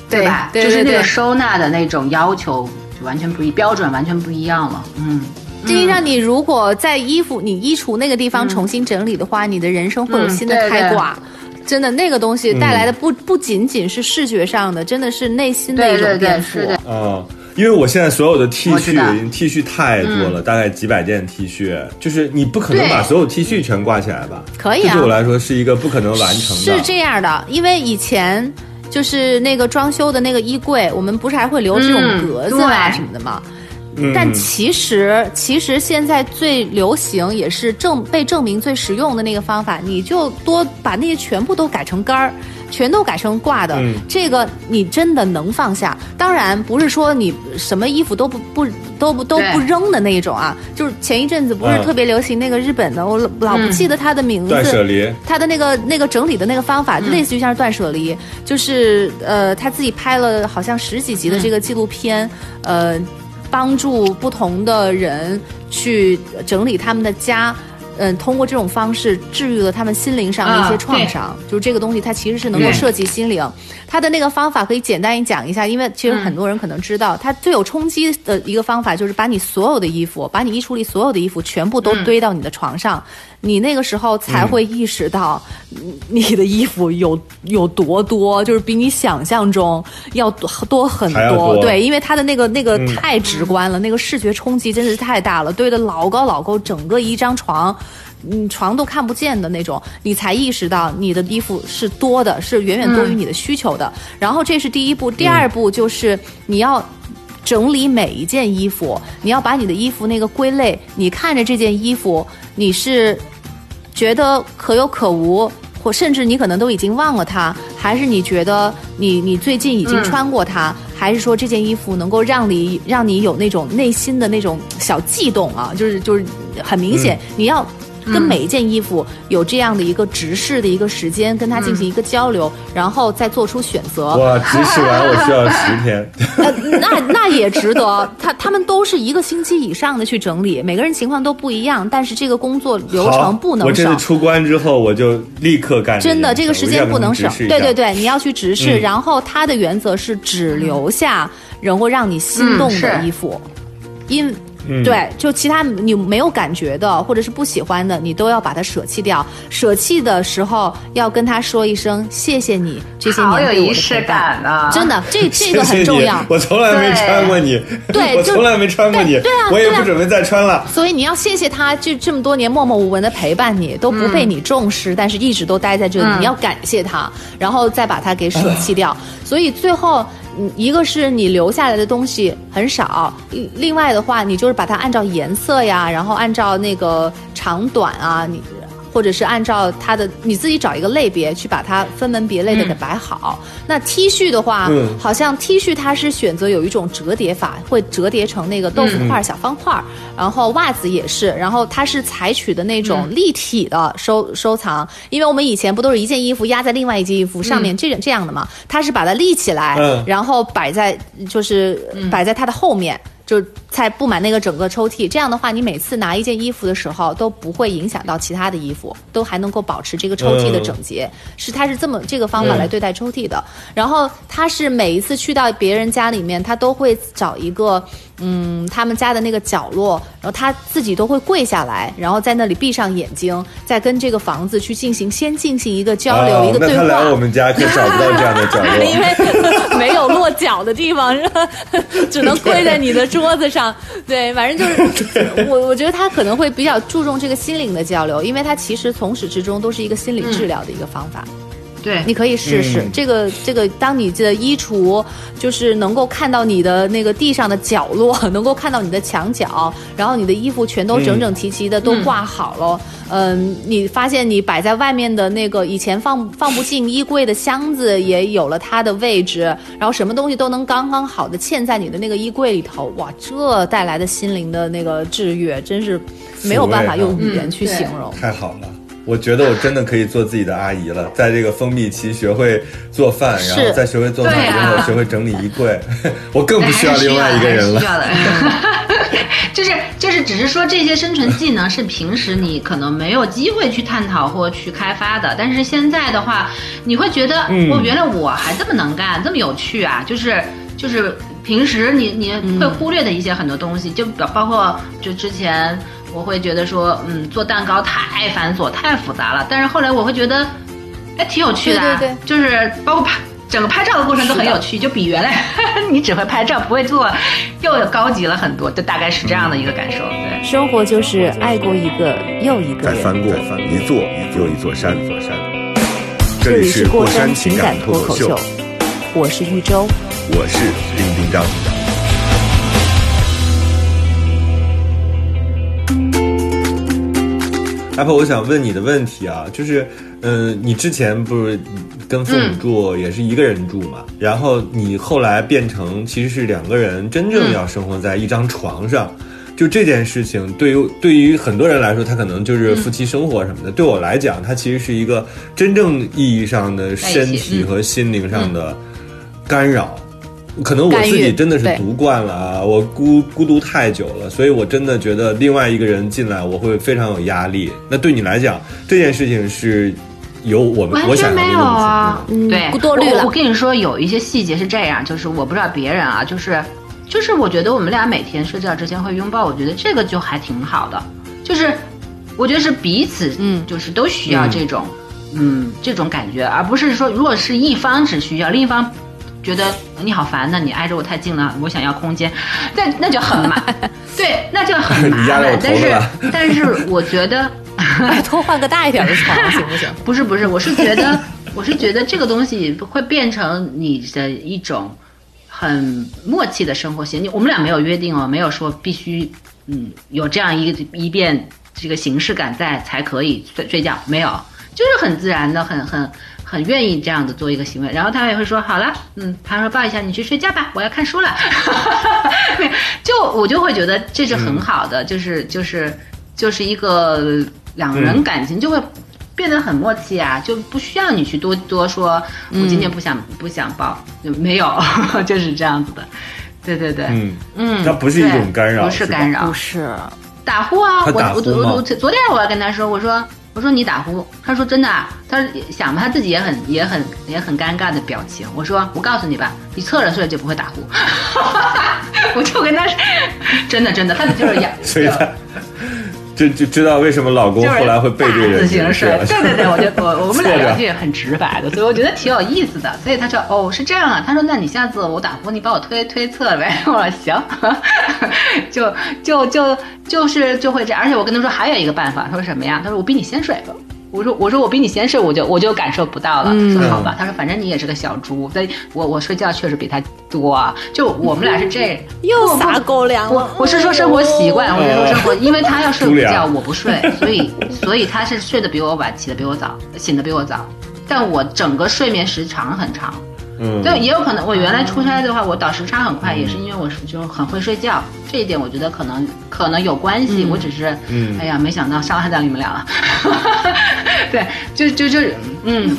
B: 对
C: 吧？
B: 对
C: 就是那个收纳的那种要求就完全不一，标准完全不一样了，嗯。
B: 这一让你如果在衣服你衣橱那个地方重新整理的话，你的人生会有新的
C: 嗯对
B: 开挂。真的，那个东西带来的不、不仅仅是视觉上的，真的是内心的一种颠覆。
C: 是的。
A: 啊、因为我现在所有的 T 恤，T 恤太多了，大概几百件 T 恤，就是你不可能把所有 T 恤全挂起来吧？
B: 可以啊。
A: 这对我来说是一个不可能完成的。
B: 是这样的，因为以前就是那个装修的那个衣柜，我们不是还会留这种
C: 嗯
B: 格子啊什么的吗？
A: 嗯
B: 但其实，其实现在最流行也是证被证明最实用的那个方法，你就多把那些全部都改成杆儿，全都改成挂的，
A: 嗯。
B: 这个你真的能放下。当然不是说你什么衣服都不不都不都不扔的那种啊，就是前一阵子不是
A: 嗯
B: 特别流行那个日本的，我老老不
C: 嗯
B: 记得他的名字。
A: 断舍离，
B: 他的那个那个整理的那个方法，类似于像是断舍离，就是呃他自己拍了好像十几集的这个纪录片，呃，帮助不同的人去整理他们的家。嗯，通过这种方式治愈了他们心灵上的一些创伤。就是这个东西，它其实是能够
C: 对
B: 涉及心灵。它的那个方法可以简单一讲一下，因为其实很多人可能知道，它最有冲击的一个方法就是把你所有的衣服，把你衣橱里所有的衣服全部都堆到你的床上，你那个时候才会意识到，嗯你的衣服有有多多，就是比你想象中要多多很
A: 多
B: 对，因为它的那个那个太直观了，那个视觉冲击真的是太大了，堆的老高老高，整个一张床。嗯，床都看不见的那种，你才意识到你的衣服是多的，是远远多于你的需求的。然后这是第一步，第二步就是你要整理每一件衣服，你要把你的衣服那个归类。你看着这件衣服，你是觉得可有可无，或甚至你可能都已经忘了它，还是你觉得你你最近已经穿过它，还是说这件衣服能够让你让你有那种内心的那种小悸动啊？就是就是很明显，你要。跟每一件衣服有这样的一个直视的一个时间，跟它进行一个交流，然后再做出选择。
A: 哇，直视完我需要十天。
B: 呃，那那也值得。他他们都是一个星期以上的去整理，每个人情况都不一样，但是这个工作流程不能少。
A: 我这次出关之后，我就立刻干。
B: 真的，这个时间不能省对对对，你要去直视，
A: 嗯
B: 然后他的原则是只留下能够让你心动的衣服，因。
A: 嗯
B: 对，就其他你没有感觉的，或者是不喜欢的，你都要把它舍弃掉。舍弃的时候要跟他说一声谢谢你这些
C: 好有
B: 年对我的
C: 仪式
B: 陪伴。
C: 感啊！
B: 真的，这这个很重要。
A: 我从来没穿过你，
B: 对
A: 我从来没穿过你，
B: 对对啊
A: 我也不准备再穿了。
B: 所以你要谢谢他，就这么多年默默无闻的陪伴你，都不被你重视，但是一直都待在这里，
C: 嗯
B: 你要感谢他，然后再把它给舍弃掉。所以最后，嗯一个是你留下来的东西很少，另外的话，你就是把它按照颜色呀，然后按照那个长短啊，你。或者是按照它的你自己找一个类别去把它分门别类的给摆好。那 T 恤的话，
A: 嗯。
B: 好像 T 恤它是选择有一种折叠法，会折叠成那个豆腐块儿、小方块儿，然后袜子也是，然后它是采取的那种立体的收、收藏，因为我们以前不都是一件衣服压在另外一件衣服上面、这种这样的嘛，它是把它立起来，
A: 嗯。
B: 然后摆在就是摆在它的后面。就才布满那个整个抽屉，这样的话，你每次拿一件衣服的时候都不会影响到其他的衣服，都还能够保持这个抽屉的整洁。是他是这么这个方法来对待抽屉的。然后他是每一次去到别人家里面，他都会找一个嗯他们家的那个角落，然后他自己都会跪下来，然后在那里闭上眼睛，再跟这个房子去进行先进行一个交流、
A: 哦
B: 一个对
A: 那他来
B: 话。
A: 我们家就找不到这样的角
B: 因
A: 落。
B: 为 没有落脚的地方？只能跪在你的桌子上。对，反正就是我，我觉得他可能会比较注重这个心灵的交流，因为他其实从始至终都是一个心理治疗的一个方法。
C: 对，
B: 你可以试试、
A: 嗯
B: 这个这个，当你的衣橱就是能够看到你的那个地上的角落，能够看到你的墙角，然后你的衣服全都整整齐齐的都挂好了。嗯你发现你摆在外面的那个以前放放不进衣柜的箱子也有了它的位置，然后什么东西都能刚刚好的嵌在你的那个衣柜里头，哇，这带来的心灵的那个治愈，真是没有办法用语言去形容。
A: 太好了。我觉得我真的可以做自己的阿姨了，在这个封闭期学会做饭，然后再学会做饭之
C: 对啊
A: 后学会整理衣柜，我更不需要另外一个人了。
C: 需要的，就 是就是，只是说这些生存技能是平时你可能没有机会去探讨或去开发的，但是现在的话，你会觉得，
A: 嗯
C: 哦，原来我还这么能干，这么有趣啊！就是就是平时你你会忽略的一些很多东西，就包包括就之前我会觉得说，嗯，做蛋糕太繁琐太复杂了，但是后来我会觉得，哎，挺有趣的、啊，
B: 对对对
C: 就是包括拍整个拍照的过程都很有趣，就比原来 你只会拍照不会做，又高级了很多，就大概是这样的一个感受。对，
B: 生活就是爱过一个又一个人。
D: 再翻过一座又一座山，座山。这里是
B: 这里是过
D: 过山
B: 山情
D: 情感
B: 感脱口秀
D: 脱口秀，，
B: 我是玉州。
D: 我是丁丁张。
A: Apple，我想问你的问题啊，就是，嗯、你之前不是跟父母住，也是一个人住嘛？然后你后来变成其实是两个人真正要生活在一张床上，就这件事情，对于对于很多人来说，他可能就是夫妻生活什么的。对我来讲，它其实是一个真正意义上的身体和心灵上的干扰。可能我自己真的是
B: 对
A: 独惯了啊，我孤孤独太久了，所以我真的觉得另外一个人进来，我会非常有压力。那对你来讲，这件事情是有我们
C: 完
A: 我想
C: 全没有啊。
B: 嗯
C: 对，
B: 多虑了
C: 我我跟你说，有一些细节是这样，就是我不知道别人啊，就是就是我觉得我们俩每天睡觉之前会拥抱，我觉得这个就还挺好的，就是我觉得是彼此，
B: 嗯
C: 就是都需要这种，嗯这种感觉，而不是说如果是一方只需要，另一方。觉得你好烦呐，你挨着我太近了，我想要空间，但那就很麻，对，那就很麻烦。但是但是我觉得，
B: 拜托换个大一点的床行不行？
C: 不是不是，我是觉得，我是觉得这个东西会变成你的一种很默契的生活习惯。我们俩没有约定哦，没有说必须嗯有这样一个一遍这个形式感在才可以睡睡觉，没有，就是很自然的，很很很愿意这样子做一个行为。然后他也会说好了，嗯，他说抱一下你去睡觉吧，我要看书了。就我就会觉得这是很好的，就是就是就是一个两个人感情就会变得很默契啊，就不需要你去多多说，我今天不想、不想抱，就没有，就是这样子的。对对对，
A: 嗯，
C: 嗯，
A: 它不是一种干扰
C: 不是干扰，
B: 不是，
C: 打呼啊！
A: 他
C: 我我我昨天我还跟他说，我说我说你打呼，他说真的啊，他说想吧，他自己也很也很也很尴尬的表情。我说我告诉你吧，你侧着睡就不会打呼。我就跟他说，真的真的，他就是养，
A: 所以他就就知道为什么老公后来会背对着
C: 大字形睡。对对对，我觉得我我们 俩聊天也很直白的，所以我觉得挺有意思的。所以他说哦是这样啊，他说那你下次我打呼你帮我推推测呗。我说行，就就就就是就会这样。而且我跟他说还有一个办法，他说什么呀？他说我比你先睡。我说我说我比你先睡，我就我就感受不到了。
B: 嗯
C: 说好吧，他说反正你也是个小猪，所以我我睡觉确实比他多啊。就我们俩是这，
B: 又撒狗粮
C: 我
B: 了。
C: 我是说生活习惯，我是说生活，因为他要睡午觉，我不睡，所以所以他是睡得比我晚，起得比我早，醒得比我早，但我整个睡眠时长很长。
A: 嗯，
C: 对，也有可能我原来出差的话，我倒时差很快，也是因为我是就很会睡觉，这一点我觉得可能可能有关系。我只是，
A: 嗯
C: 哎呀，没想到伤害到你们俩了。对，就就就嗯，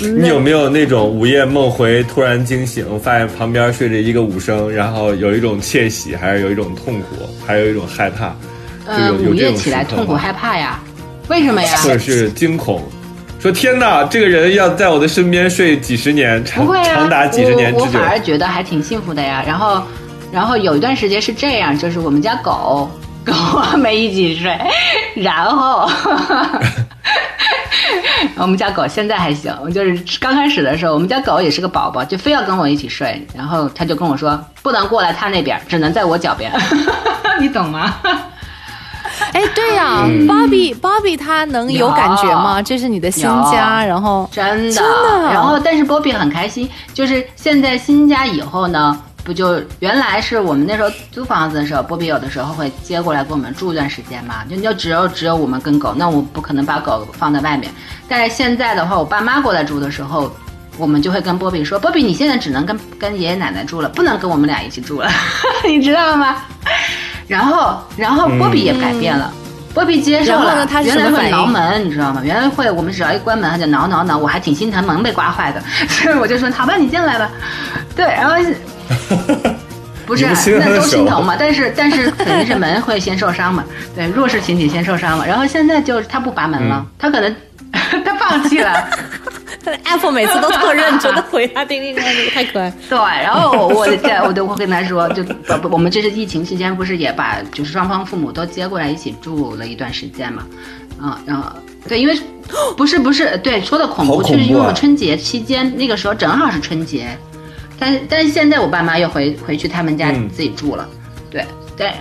A: 你有没有那种午夜梦回，突然惊醒，发现旁边睡着一个武生，然后有一种窃喜，还是有一种痛苦，还有一种害怕？就
C: 呃，午夜起来痛苦害怕呀？为什么呀？
A: 或者是惊恐，说天哪，这个人要在我的身边睡几十年，长
C: 不会啊，
A: 长达几十年之久
C: 我我反。而觉得还挺幸福的呀。然后，然后有一段时间是这样，就是我们家狗跟我们一起睡，然后 我们家狗现在还行，就是刚开始的时候，我们家狗也是个宝宝，就非要跟我一起睡，然后他就跟我说不能过来他那边，只能在我脚边，你懂吗？
B: 哎，对呀、
A: 嗯
B: b o b b y Bobby 他能有感觉吗？这是你的新家，然后
C: 真的，
B: 真的
C: 然后，但是波比很开心，就是现在新家以后呢，不就原来是我们那时候租房子的时候，波比有的时候会接过来跟我们住一段时间嘛，就就只有只有我们跟狗，那我不可能把狗放在外面。但是现在的话，我爸妈过来住的时候。我们就会跟波比说：“波比，你现在只能跟跟爷爷奶奶住了，不能跟我们俩一起住了，你知道吗？”然后，然后波比也改变了，波比接受了。原来会挠门，你知道吗？原来会，我们只要一关门，他就挠挠挠，我还挺心疼门被刮坏的，所以我就说好吧，你进来吧。对，然后 不是那都心疼嘛，但是但是肯定是门会先受伤嘛，对，弱势群体先受伤嘛。然后现在就是他不拔门了，他可能他放弃了。
B: Apple 每次都特认真的回答叮叮当，这个太可爱。
C: 对，然后我我在我都会跟他说，就不不，我们这是疫情期间不是也把就是双方父母都接过来一起住了一段时间嘛，啊，然后对，因为不是不是对说的恐怖，
A: 好恐怖啊
C: 就是因为我们春节期间那个时候正好是春节，但是但是现在我爸妈又回回去他们家
A: 嗯
C: 自己住了，对对，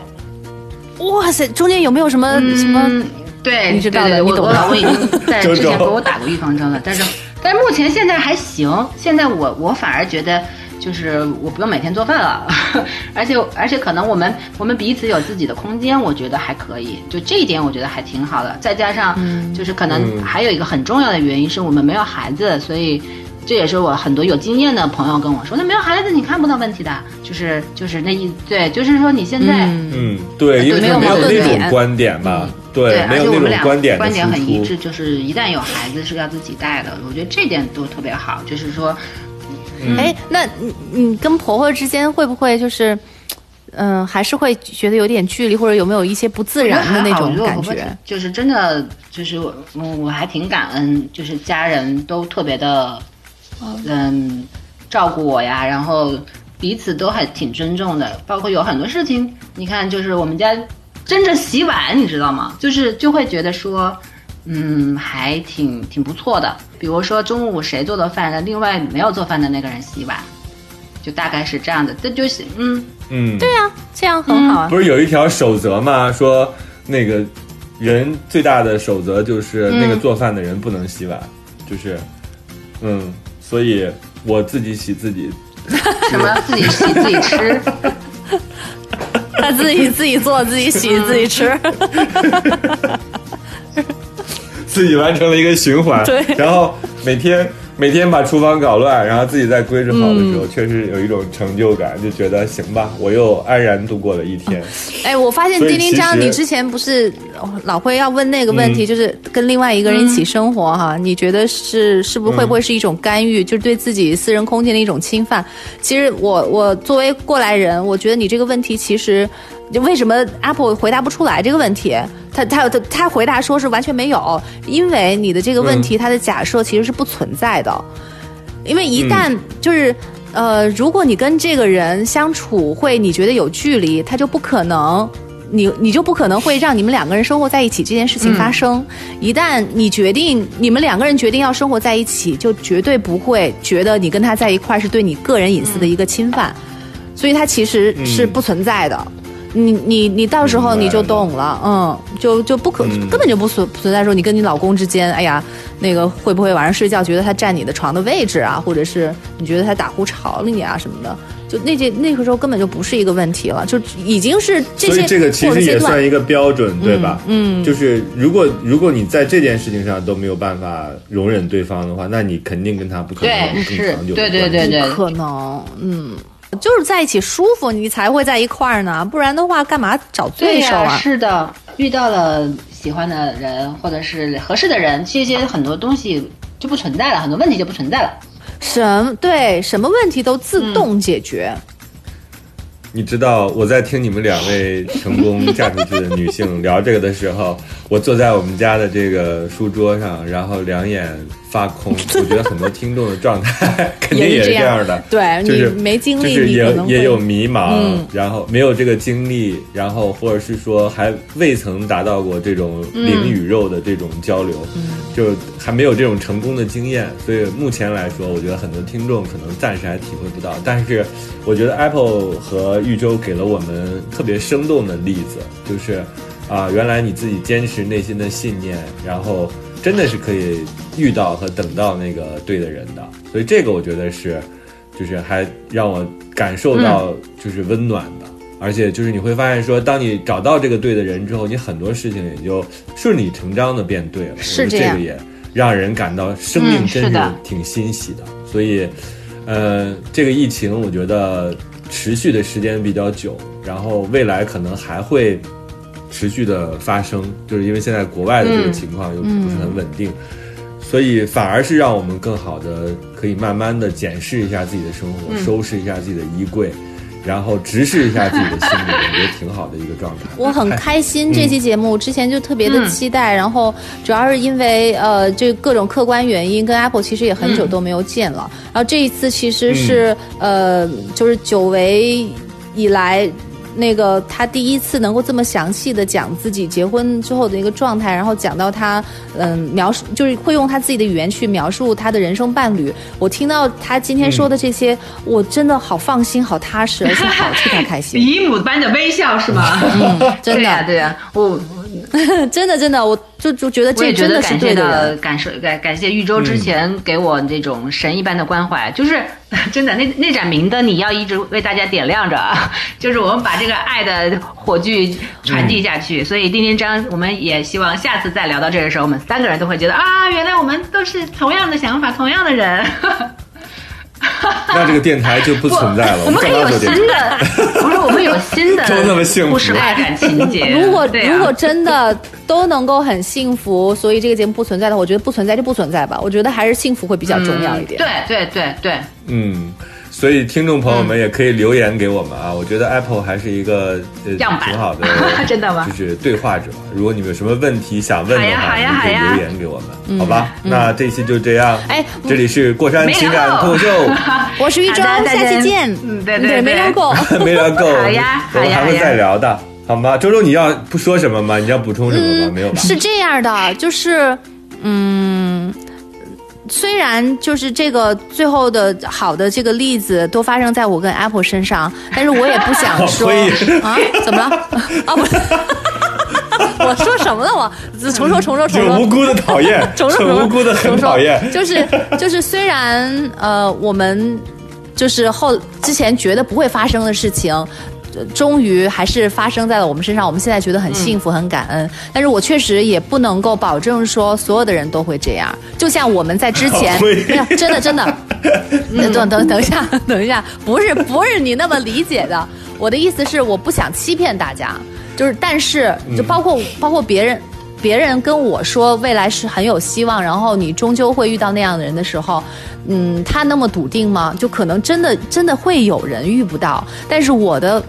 B: 哇塞，中间有没有什么、什么？
C: 嗯，对，
B: 你知道的
C: 对对
B: 你懂的
C: 我我老公已经在之前 给我打过预防针了，但是但目前现在还行，现在我我反而觉得。就是我不用每天做饭了，而且而且可能我们我们彼此有自己的空间，我觉得还可以。就这一点，我觉得还挺好的。再加上，就是可能
A: 嗯
C: 还有一个很重要的原因是我们没有孩子，所以这也是我很多有经验的朋友跟我说，那没有孩子你看不到问题的，就是就是那意对，就是说你现在。
B: 嗯，
A: 嗯，对，因为
C: 没有
A: 他没有那
C: 矛盾点
A: 种观点嘛，
C: 对，
A: 对，没有那种
C: 而且我们俩
A: 观点的
C: 观点很一
A: 输
C: 致，
A: 出。
C: 就是一旦有孩子是要自己带的，我觉得这点都特别好。就是说，
B: 哎，那你你跟婆婆之间会不会就是，嗯、还是会觉得有点距离，或者有没有一些不自然的那种感
C: 我觉？就是真的，就是我我我还挺感恩，就是家人都特别的，嗯，照顾我呀，然后彼此都还挺尊重的，包括有很多事情，你看，就是我们家争着洗碗，你知道吗？就是就会觉得说。嗯，还挺挺不错的。比如说中午谁做的饭，那另外没有做饭的那个人洗碗，就大概是这样的。这就是嗯，
A: 嗯，
B: 对啊，这样很好啊。
A: 不是有一条守则吗？说那个人最大的守则就是那个做饭的人不能洗碗，就是，嗯，所以我自己洗自己，
C: 什么？自己洗自己吃，
B: 他自己自己做，自己洗，自己吃。
A: 自己完成了一个循环，
B: 对。
A: 然后每天每天把厨房搞乱，然后自己再归置好的时候，确实有一种成就感，就觉得行吧，我又安然度过了一天。
B: 哎，我发现丁丁张，你之前不是哦老会要问那个问题，
A: 嗯
B: 就是跟另外一个人一起生活哈，你觉得是是不是会不会是一种干预，就是对自己私人空间的一种侵犯？其实我我作为过来人，我觉得你这个问题其实。就为什么 Apple 回答不出来这个问题？他他他他回答说是完全没有，因为你的这个问题，它的假设其实是不存在的。因为一旦就是、呃，如果你跟这个人相处会你觉得有距离，他就不可能。你你就不可能会让你们两个人生活在一起这件事情发生。一旦你决定你们两个人决定要生活在一起，就绝对不会觉得你跟他在一块是对你个人隐私的一个侵犯，所以它其实是不存在的。你你你到时候你就懂了，嗯，就就不可、
A: 嗯
B: 根本就不存存在说你跟你老公之间，哎呀，那个会不会晚上睡觉觉得他占你的床的位置啊，或者是你觉得他打呼吵了你啊什么的，就那这那个时候根本就不是一个问题了，就已经是这些
A: 所以这个其实也算一个标准，对吧？
B: 嗯
A: 就是如果如果你在这件事情上都没有办法容忍对方的话，那你肯定跟他不可能有长久的
C: 对对
A: 关系
C: 对对
B: 不，可能，嗯。就是在一起舒服，你才会在一块儿呢，不然的话，干嘛找
C: 对
B: 手啊？
C: 是的，遇到了喜欢的人或者是合适的人，这些很多东西就不存在了，很多问题就不存在了。
B: 什对什么问题都自动解决。
A: 你知道我在听你们两位成功嫁出去的女性聊这个的时候，我坐在我们家的这个书桌上，然后两眼发空。我觉得很多听众的状态 肯定
B: 也是这样
A: 的，
B: 对
A: 就是
B: 你没经历
A: 就是也也有迷茫，
B: 嗯
A: 然后没有这个经历，然后或者是说还未曾达到过这种灵与肉的这种交流，就还没有这种成功的经验，所以目前来说，我觉得很多听众可能暂时还体会不到。但是，我觉得 Apple 和豫州给了我们特别生动的例子，就是啊、原来你自己坚持内心的信念，然后真的是可以遇到和等到那个对的人的。所以这个我觉得是，就是还让我感受到就是温暖的。而且就是你会发现说，当你找到这个对的人之后，你很多事情也就顺理成章的变对了。我觉得
B: 是这
A: 个也让人感到生命
C: 嗯
A: 真是挺欣喜的。所以，呃，这个疫情我觉得持续的时间比较久，然后未来可能还会持续的发生，就是因为现在国外的这个
C: 嗯
A: 情况又不是很稳定。所以反而是让我们更好的可以慢慢的检视一下自己的生活，收拾一下自己的衣柜，然后直视一下自己的心理，我觉得挺好的一个状态。
B: 我很开心这期节目，之前就特别的期待，然后主要是因为呃，这各种客观原因，跟 Apple 其实也很久都没有见了。然后这一次其实是、呃，就是久违以来。那个他第一次能够这么详细的讲自己结婚之后的一个状态，然后讲到他嗯描述，就是会用他自己的语言去描述他的人生伴侣。我听到他今天说的这些，我真的好放心、好踏实，而且好替他开心。
C: 姨母般的微笑是吗？
B: 嗯，真的，
C: 对呀、对呀、我
B: 真的真的，我就就觉得
C: 我也觉
B: 这真的是
C: 得感谢
B: 对的
C: 感受感感谢玉州之前给我这种神一般的关怀，就是 真的那那盏明灯你要一直为大家点亮着，就是我们把这个爱的火炬传递下去。所以丁丁章，我们也希望下次再聊到这个时候，我们三个人都会觉得啊，原来我们都是同样的想法，同样的人。
A: 那这个电台就不存在了，
C: 我们可以有新？的，不是我们有新的
A: 都那么幸福
C: 不是爱感情节。
B: 如果、
C: 啊
B: 如果真的都能够很幸福，所以这个节目不存在的话，我觉得不存在就不存在吧。我觉得还是幸福会比较重要一点。
C: 对对对对，
A: 嗯，所以听众朋友们也可以留言给我们啊。我觉得 Apple 还是一个呃
C: 样板
A: 挺好的，
C: 真的吗
A: 就是对话者。如果你们有什么问题想问的话，可以留言给我们，好吧？那这期就这样。
B: 哎
A: 这里是过山情感脱口秀，
B: 我是玉州，
C: 好的再
B: 下期
C: 见对对对
B: 没聊够。
A: 没聊够，
C: 好呀
A: 我们还会再聊的，好吗？周周，你要不说什么吗？你要补充什么吗？没有吧？
B: 是这样的，就是嗯。虽然就是这个最后的好的这个例子都发生在我跟 Apple 身上，但是我也不想说啊，怎么了？啊不是，我说什么了？我重说重说重说，
A: 就无辜的讨厌，
B: 重说
A: 很无辜的很
B: 重说
A: 讨厌。
B: 就是就是，虽然呃，我们就是后之前觉得不会发生的事情。呃终于还是发生在了我们身上，我们现在觉得很幸福、很感恩。但是我确实也不能够保证说所有的人都会这样。就像我们在之前
A: 会
B: 没有，真的真的，呃 等等等一下，等一下，不是不是你那么理解的。我的意思是，我不想欺骗大家，就是但是就包括、包括别人。别人跟我说未来是很有希望，然后你终究会遇到那样的人的时候，嗯，他那么笃定吗？就可能真的真的会有人遇不到。但是我的，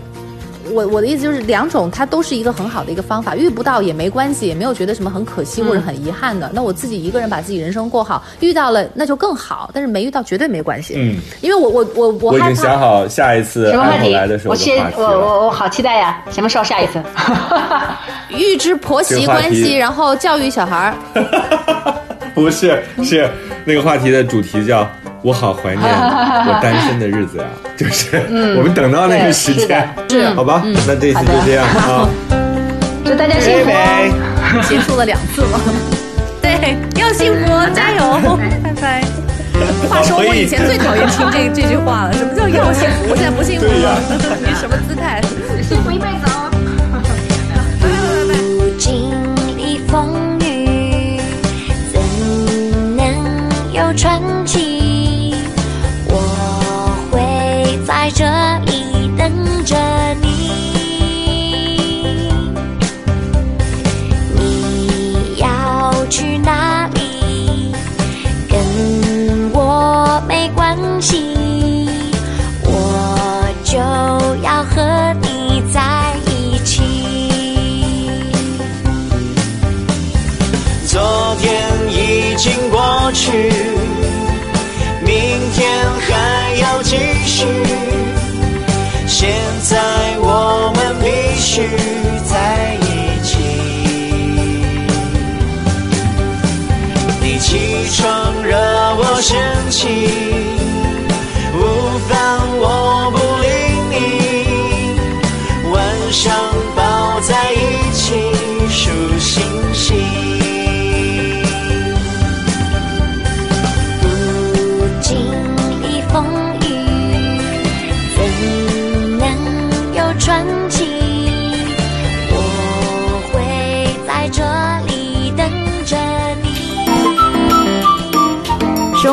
B: 我我的意思就是两种，它都是一个很好的一个方法，遇不到也没关系，也没有觉得什么很可惜或者很遗憾的。那我自己一个人把自己人生过好，遇到了那就更好，但是没遇到绝对没关系。
A: 嗯，
B: 因为我我我我害
A: 我已经想
B: 怕。
A: 好下一次
C: 什么话题
A: 来的时？候的
C: 我期我。我我好期待呀！什么时候下一次？
B: 预知婆媳关系，然后教育小孩儿。
A: 不是，是那个话题的主题叫我好怀念 我单身的日子呀，就是我们等到那个时间，
B: 是
A: 好吧？那这次就这样啊，
E: 祝大家幸福。
B: 结束了两次了。对，要幸福，加油，拜拜。话说我以前最讨厌听这这句话了，什么叫要幸福？我现在不幸福了，你什么姿态？
E: 幸福一辈子